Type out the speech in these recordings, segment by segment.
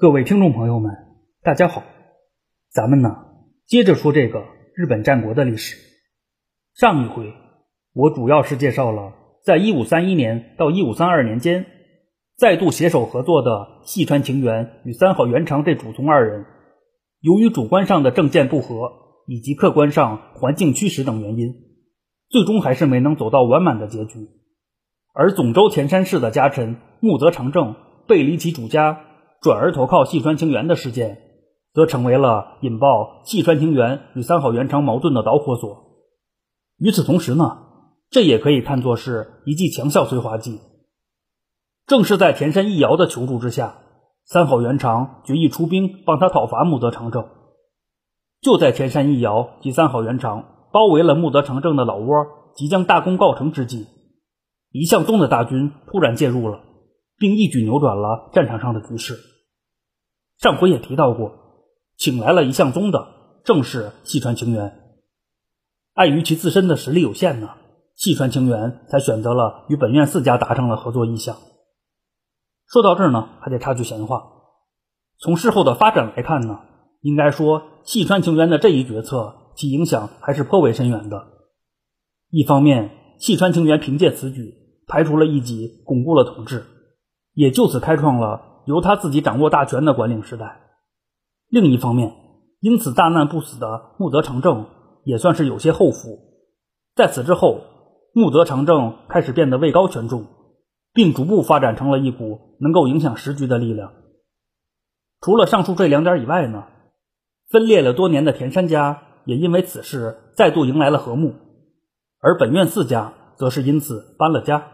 各位听众朋友们，大家好，咱们呢接着说这个日本战国的历史。上一回我主要是介绍了在1531年到1532年间再度携手合作的细川晴元与三好元长这主宗二人，由于主观上的政见不合以及客观上环境驱使等原因，最终还是没能走到完满的结局。而总州田山氏的家臣木泽长政背离其主家。转而投靠细川清元的事件，则成为了引爆细川清元与三好元长矛盾的导火索。与此同时呢，这也可以看作是一剂强效催化剂。正是在田山义遥的求助之下，三好元长决意出兵帮他讨伐木泽长政。就在田山义遥及三好元长包围了木泽长政的老窝，即将大功告成之际，一向宗的大军突然介入了。并一举扭转了战场上的局势。上回也提到过，请来了一向宗的正是细川晴元。碍于其自身的实力有限呢，细川晴元才选择了与本院四家达成了合作意向。说到这儿呢，还得插句闲话。从事后的发展来看呢，应该说细川晴元的这一决策其影响还是颇为深远的。一方面，细川晴元凭借此举排除了异己，巩固了统治。也就此开创了由他自己掌握大权的管理时代。另一方面，因此大难不死的木泽长政也算是有些后福。在此之后，木泽长政开始变得位高权重，并逐步发展成了一股能够影响时局的力量。除了上述这两点以外呢，分裂了多年的田山家也因为此事再度迎来了和睦，而本院四家则是因此搬了家。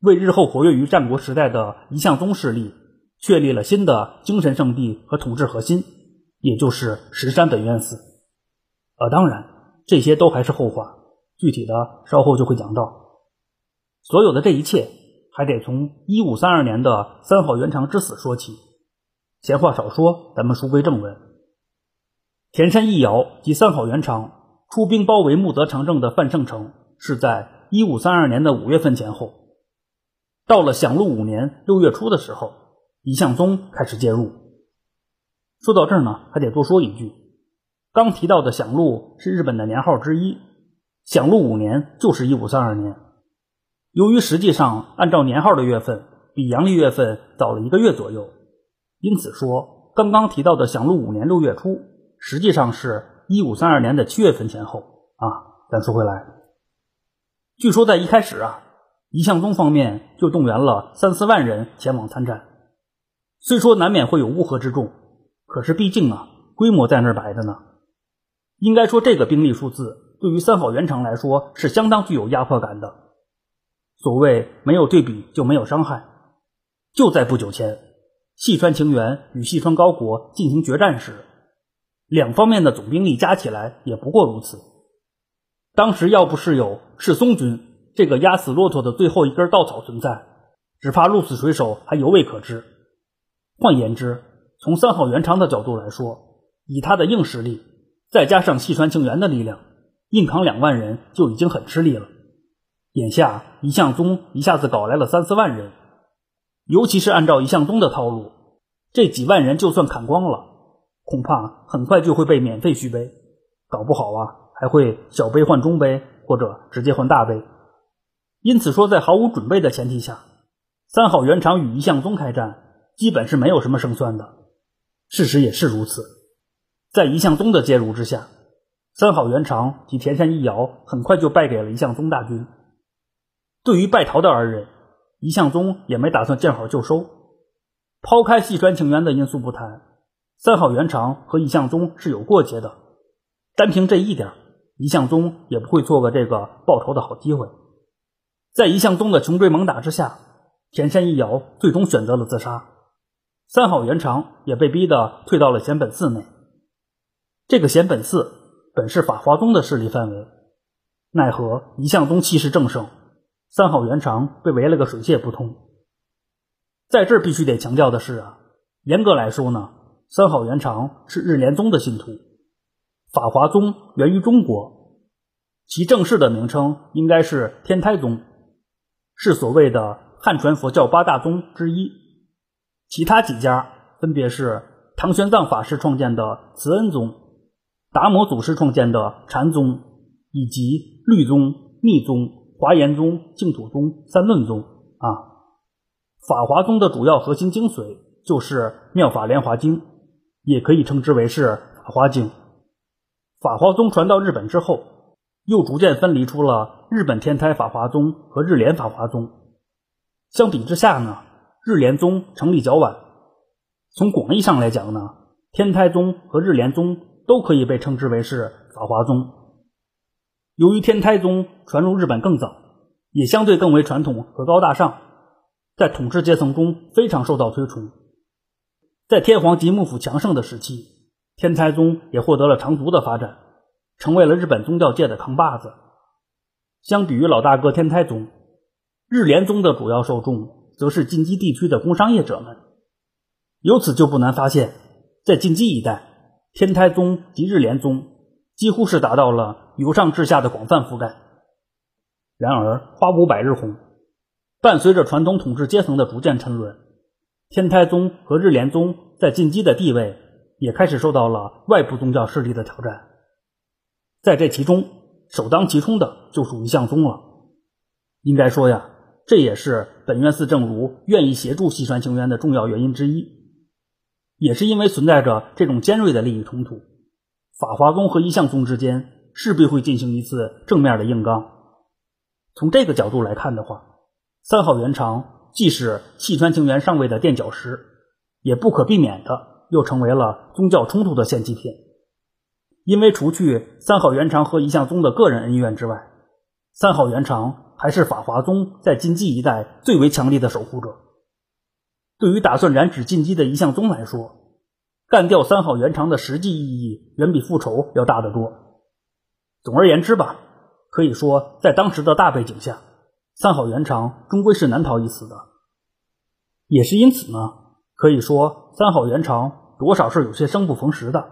为日后活跃于战国时代的一向宗势力确立了新的精神圣地和统治核心，也就是石山本愿寺。呃，当然，这些都还是后话，具体的稍后就会讲到。所有的这一切还得从一五三二年的三好元长之死说起。闲话少说，咱们书归正文。田山义尧及三好元长出兵包围木泽长政的范胜城，是在一五三二年的五月份前后。到了享禄五年六月初的时候，一向宗开始介入。说到这儿呢，还得多说一句：刚提到的享禄是日本的年号之一，享禄五年就是一五三二年。由于实际上按照年号的月份比阳历月份早了一个月左右，因此说刚刚提到的享禄五年六月初，实际上是一五三二年的七月份前后啊。咱说回来，据说在一开始啊。一向宗方面就动员了三四万人前往参战，虽说难免会有乌合之众，可是毕竟啊，规模在那儿摆着呢。应该说，这个兵力数字对于三好元长来说是相当具有压迫感的。所谓没有对比就没有伤害。就在不久前，细川晴元与细川高国进行决战时，两方面的总兵力加起来也不过如此。当时要不是有赤松军。这个压死骆驼的最后一根稻草存在，只怕鹿死谁手还犹未可知。换言之，从三好元长的角度来说，以他的硬实力，再加上细川庆元的力量，硬扛两万人就已经很吃力了。眼下一向宗一下子搞来了三四万人，尤其是按照一向宗的套路，这几万人就算砍光了，恐怕很快就会被免费续杯，搞不好啊，还会小杯换中杯，或者直接换大杯。因此说，在毫无准备的前提下，三好元长与一向宗开战，基本是没有什么胜算的。事实也是如此，在一向宗的介入之下，三好元长及田山一遥很快就败给了一向宗大军。对于败逃的二人，一向宗也没打算见好就收。抛开细川情缘的因素不谈，三好元长和一向宗是有过节的，单凭这一点，一向宗也不会错过这个报仇的好机会。在一向宗的穷追猛打之下，田山一遥最终选择了自杀，三好元长也被逼得退到了显本寺内。这个显本寺本是法华宗的势力范围，奈何一向宗气势正盛，三好元长被围了个水泄不通。在这儿必须得强调的是啊，严格来说呢，三好元长是日莲宗的信徒，法华宗源于中国，其正式的名称应该是天台宗。是所谓的汉传佛教八大宗之一，其他几家分别是唐玄奘法师创建的慈恩宗、达摩祖师创建的禅宗，以及律宗、密宗、华严宗、净土宗、三论宗啊。法华宗的主要核心精髓就是《妙法莲华经》，也可以称之为是《法华经》。法华宗传到日本之后，又逐渐分离出了日本天台法华宗和日莲法华宗。相比之下呢，日莲宗成立较晚。从广义上来讲呢，天台宗和日莲宗都可以被称之为是法华宗。由于天台宗传入日本更早，也相对更为传统和高大上。在统治阶层中非常受到推崇，在天皇及幕府强盛的时期，天台宗也获得了长足的发展，成为了日本宗教界的扛把子。相比于老大哥天台宗，日莲宗的主要受众则是近畿地区的工商业者们。由此就不难发现，在近畿一带，天台宗及日莲宗几乎是达到了由上至下的广泛覆盖。然而，花无百日红。伴随着传统统治阶层的逐渐沉沦，天台宗和日莲宗在近畿的地位也开始受到了外部宗教势力的挑战。在这其中，首当其冲的就属于相宗了。应该说呀，这也是本院寺正如愿意协助西川清源的重要原因之一。也是因为存在着这种尖锐的利益冲突，法华宗和一向宗之间势必会进行一次正面的硬刚。从这个角度来看的话，三好元长既是细川清源上位的垫脚石，也不可避免的又成为了宗教冲突的献祭品。因为除去三好元长和一向宗的个人恩怨之外，三好元长还是法华宗在禁忌一带最为强力的守护者。对于打算染指禁忌的一向宗来说，干掉三好元长的实际意义远比复仇要大得多。总而言之吧，可以说在当时的大背景下。三好元长终归是难逃一死的，也是因此呢，可以说三好元长多少是有些生不逢时的，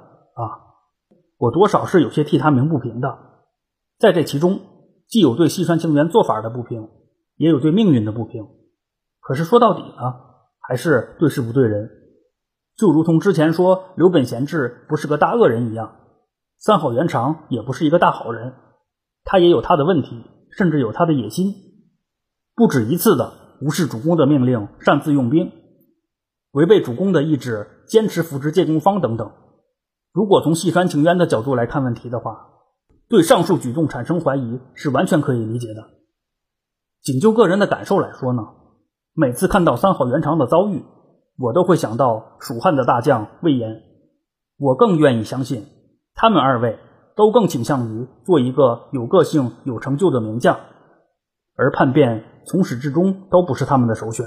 我多少是有些替他鸣不平的。在这其中，既有对西川清源做法的不平，也有对命运的不平。可是说到底呢，还是对事不对人。就如同之前说刘本贤治不是个大恶人一样，三好元长也不是一个大好人，他也有他的问题，甚至有他的野心。不止一次的无视主公的命令，擅自用兵，违背主公的意志，坚持扶植建功方等等。如果从细川晴渊的角度来看问题的话，对上述举动产生怀疑是完全可以理解的。仅就个人的感受来说呢，每次看到三好元长的遭遇，我都会想到蜀汉的大将魏延。我更愿意相信，他们二位都更倾向于做一个有个性、有成就的名将。而叛变从始至终都不是他们的首选。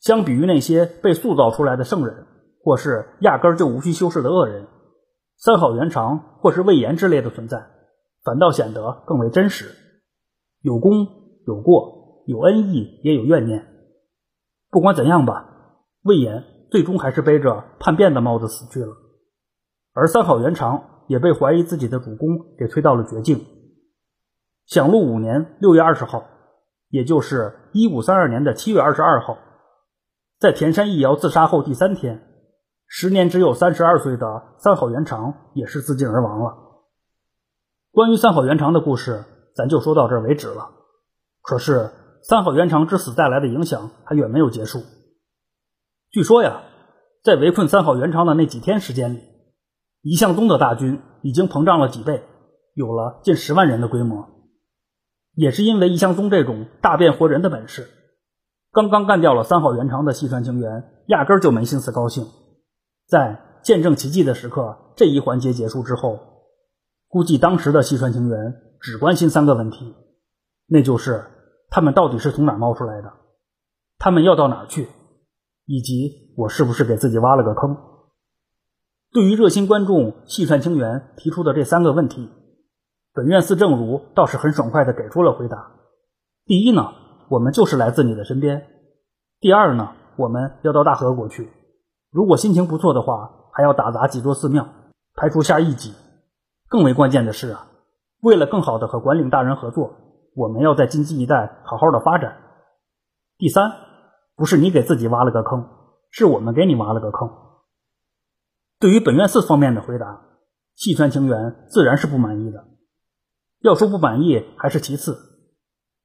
相比于那些被塑造出来的圣人，或是压根就无需修饰的恶人，三好元长或是魏延之类的存在，反倒显得更为真实。有功有过，有恩义也有怨念。不管怎样吧，魏延最终还是背着叛变的帽子死去了，而三好元长也被怀疑自己的主公给推到了绝境。享禄五年六月二十号，也就是一五三二年的七月二十二号，在田山义尧自杀后第三天，时年只有三十二岁的三好元长也是自尽而亡了。关于三好元长的故事，咱就说到这为止了。可是三好元长之死带来的影响还远没有结束。据说呀，在围困三好元长的那几天时间里，一向宗的大军已经膨胀了几倍，有了近十万人的规模。也是因为一向宗这种大变活人的本事，刚刚干掉了三好元长的西川清源，压根儿就没心思高兴。在见证奇迹的时刻这一环节结束之后，估计当时的西川清源只关心三个问题，那就是他们到底是从哪冒出来的，他们要到哪去，以及我是不是给自己挖了个坑。对于热心观众细川清源提出的这三个问题。本院寺正如倒是很爽快地给出了回答。第一呢，我们就是来自你的身边；第二呢，我们要到大河国去。如果心情不错的话，还要打砸几座寺庙，排除下异己。更为关键的是啊，为了更好的和管领大人合作，我们要在金鸡一带好好的发展。第三，不是你给自己挖了个坑，是我们给你挖了个坑。对于本院寺方面的回答，细川清源自然是不满意的。要说不满意还是其次，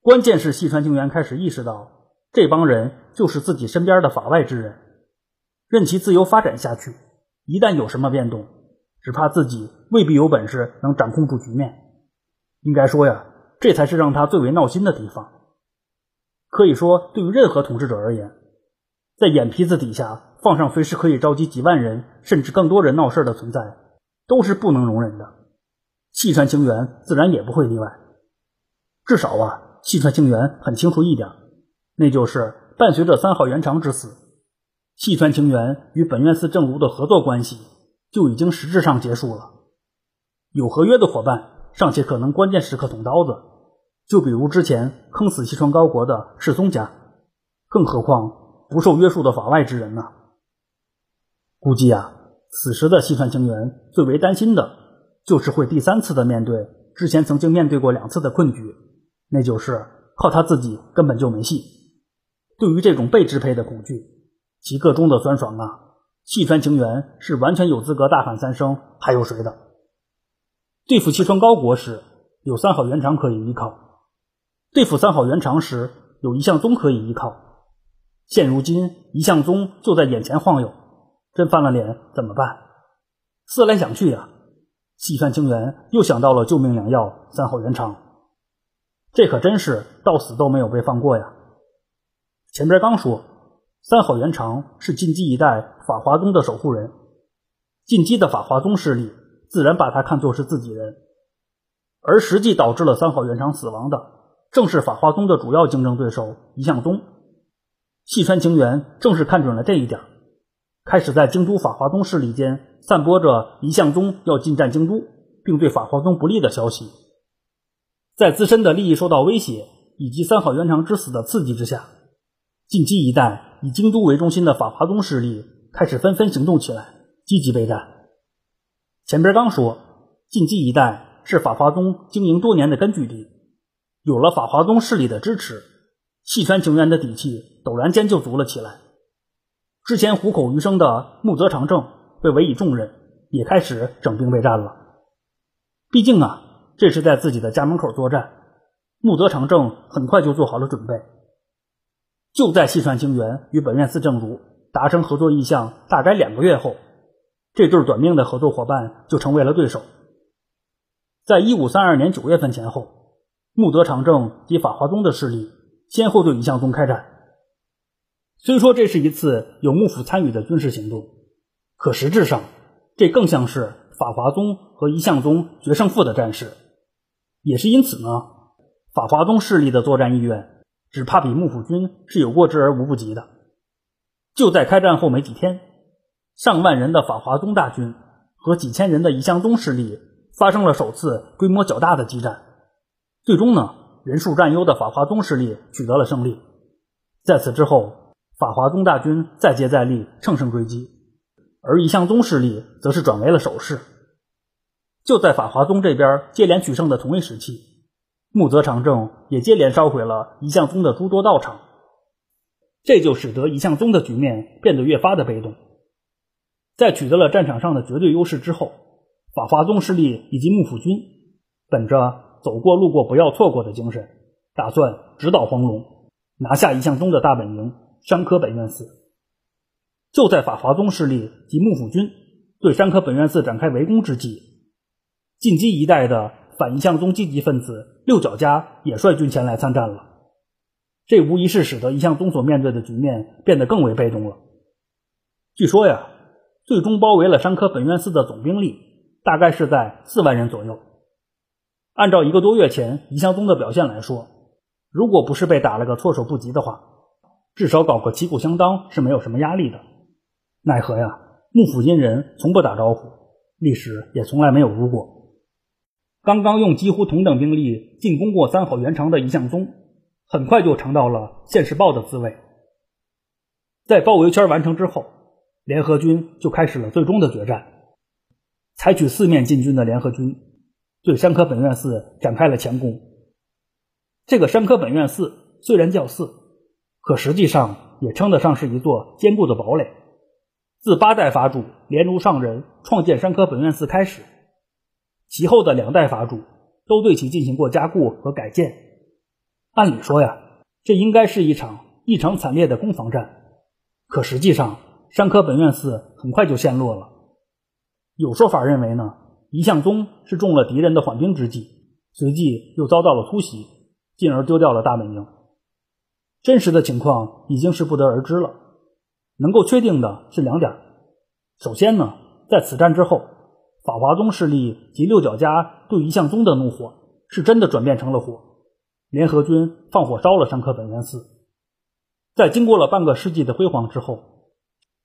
关键是细川清源开始意识到，这帮人就是自己身边的法外之人，任其自由发展下去，一旦有什么变动，只怕自己未必有本事能掌控住局面。应该说呀，这才是让他最为闹心的地方。可以说，对于任何统治者而言，在眼皮子底下放上随时可以召集几万人甚至更多人闹事的存在，都是不能容忍的。细川清源自然也不会例外。至少啊，细川清源很清楚一点，那就是伴随着三好元长之死，细川清源与本院寺正如的合作关系就已经实质上结束了。有合约的伙伴尚且可能关键时刻捅刀子。就比如之前坑死西川高国的世松家，更何况不受约束的法外之人呢？估计啊，此时的西川清源最为担心的，就是会第三次的面对之前曾经面对过两次的困局，那就是靠他自己根本就没戏。对于这种被支配的恐惧，其个中的酸爽啊，细川清源是完全有资格大喊三声“还有谁的”。对付西川高国时，有三好元长可以依靠。对付三好元长时，有一向宗可以依靠。现如今一向宗就在眼前晃悠，真翻了脸怎么办？思来想去呀，细川清源又想到了救命良药三好元长。这可真是到死都没有被放过呀！前边刚说三好元长是晋基一代法华宗的守护人，晋基的法华宗势力自然把他看作是自己人，而实际导致了三好元长死亡的。正是法华宗的主要竞争对手一向宗，细川清源正是看准了这一点，开始在京都法华宗势力间散播着一向宗要进占京都，并对法华宗不利的消息。在自身的利益受到威胁以及三好元长之死的刺激之下，近期一带以京都为中心的法华宗势力开始纷纷行动起来，积极备战。前边刚说，近畿一带是法华宗经营多年的根据地。有了法华宗势力的支持，细川晴元的底气陡然间就足了起来。之前虎口余生的木泽长政被委以重任，也开始整兵备战了。毕竟啊，这是在自己的家门口作战，木泽长政很快就做好了准备。就在细川清源与本院寺正如达成合作意向大概两个月后，这对短命的合作伙伴就成为了对手。在一五三二年九月份前后。穆德长政及法华宗的势力先后对一向宗开战。虽说这是一次有幕府参与的军事行动，可实质上这更像是法华宗和一向宗决胜负的战事。也是因此呢，法华宗势力的作战意愿只怕比幕府军是有过之而无不及的。就在开战后没几天，上万人的法华宗大军和几千人的一向宗势力发生了首次规模较大的激战。最终呢，人数占优的法华宗势力取得了胜利。在此之后，法华宗大军再接再厉，乘胜追击，而一向宗势力则是转为了守势。就在法华宗这边接连取胜的同一时期，木泽长政也接连烧毁了一向宗的诸多道场，这就使得一向宗的局面变得越发的被动。在取得了战场上的绝对优势之后，法华宗势力以及幕府军本着。走过路过不要错过的精神，打算直捣黄龙，拿下一向宗的大本营山科本院寺。就在法华宗势力及幕府军对山科本院寺展开围攻之际，近畿一带的反一向宗积极分子六角家也率军前来参战了。这无疑是使得一向宗所面对的局面变得更为被动了。据说呀，最终包围了山科本院寺的总兵力大概是在四万人左右。按照一个多月前一向宗的表现来说，如果不是被打了个措手不及的话，至少搞个旗鼓相当是没有什么压力的。奈何呀，幕府阴人从不打招呼，历史也从来没有如果。刚刚用几乎同等兵力进攻过三好元长的一向宗，很快就尝到了现世报的滋味。在包围圈完成之后，联合军就开始了最终的决战，采取四面进军的联合军。对山科本院寺展开了强攻。这个山科本院寺虽然叫寺，可实际上也称得上是一座坚固的堡垒。自八代法主莲如上人创建山科本愿寺开始，其后的两代法主都对其进行过加固和改建。按理说呀，这应该是一场异常惨烈的攻防战，可实际上，山科本愿寺很快就陷落了。有说法认为呢，一向宗是中了敌人的缓兵之计，随即又遭到了突袭，进而丢掉了大本营。真实的情况已经是不得而知了。能够确定的是两点：首先呢，在此战之后，法华宗势力及六角家对一向宗的怒火是真的转变成了火，联合军放火烧了山科本愿寺。在经过了半个世纪的辉煌之后，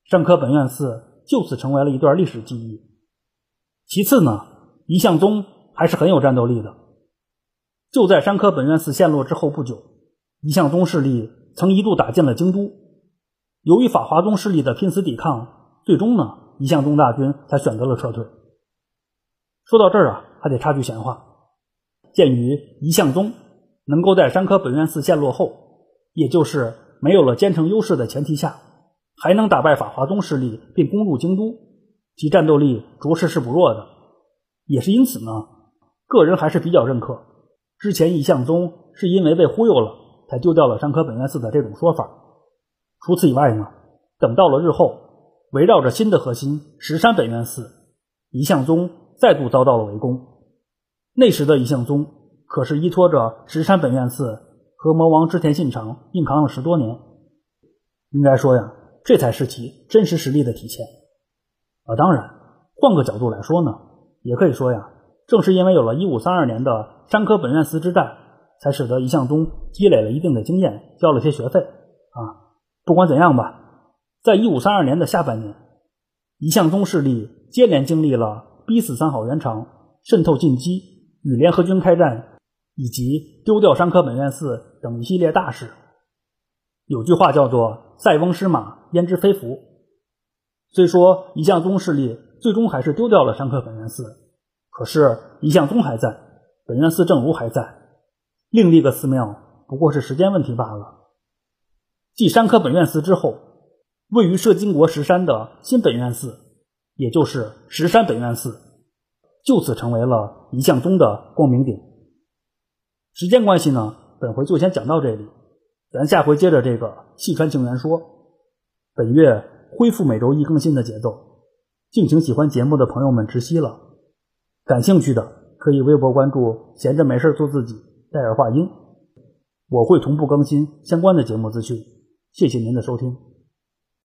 山科本愿寺就此成为了一段历史记忆。其次呢，一向宗还是很有战斗力的。就在山科本愿寺陷落之后不久，一向宗势力曾一度打进了京都。由于法华宗势力的拼死抵抗，最终呢，一向宗大军才选择了撤退。说到这儿啊，还得插句闲话：鉴于一向宗能够在山科本愿寺陷落后，也就是没有了兼城优势的前提下，还能打败法华宗势力并攻入京都。其战斗力着实是不弱的，也是因此呢，个人还是比较认可之前一向宗是因为被忽悠了才丢掉了山科本愿寺的这种说法。除此以外呢，等到了日后，围绕着新的核心石山本愿寺，一向宗再度遭到了围攻。那时的一向宗可是依托着石山本愿寺和魔王织田信长硬扛了十多年，应该说呀，这才是其真实实力的体现。啊，当然，换个角度来说呢，也可以说呀，正是因为有了一五三二年的山科本愿寺之战，才使得一向宗积累了一定的经验，交了些学费。啊，不管怎样吧，在一五三二年的下半年，一向宗势力接连经历了逼死三好元长、渗透进击、与联合军开战，以及丢掉山科本愿寺等一系列大事。有句话叫做“塞翁失马，焉知非福”。虽说一向宗势力最终还是丢掉了山科本愿寺，可是一向宗还在，本愿寺正如还在，另立个寺庙不过是时间问题罢了。继山科本愿寺之后，位于摄津国石山的新本愿寺，也就是石山本愿寺，就此成为了一向宗的光明顶。时间关系呢，本回就先讲到这里，咱下回接着这个细川清源说。本月。恢复每周一更新的节奏，敬请喜欢节目的朋友们直息了。感兴趣的可以微博关注“闲着没事做自己”，戴尔话音，我会同步更新相关的节目资讯。谢谢您的收听。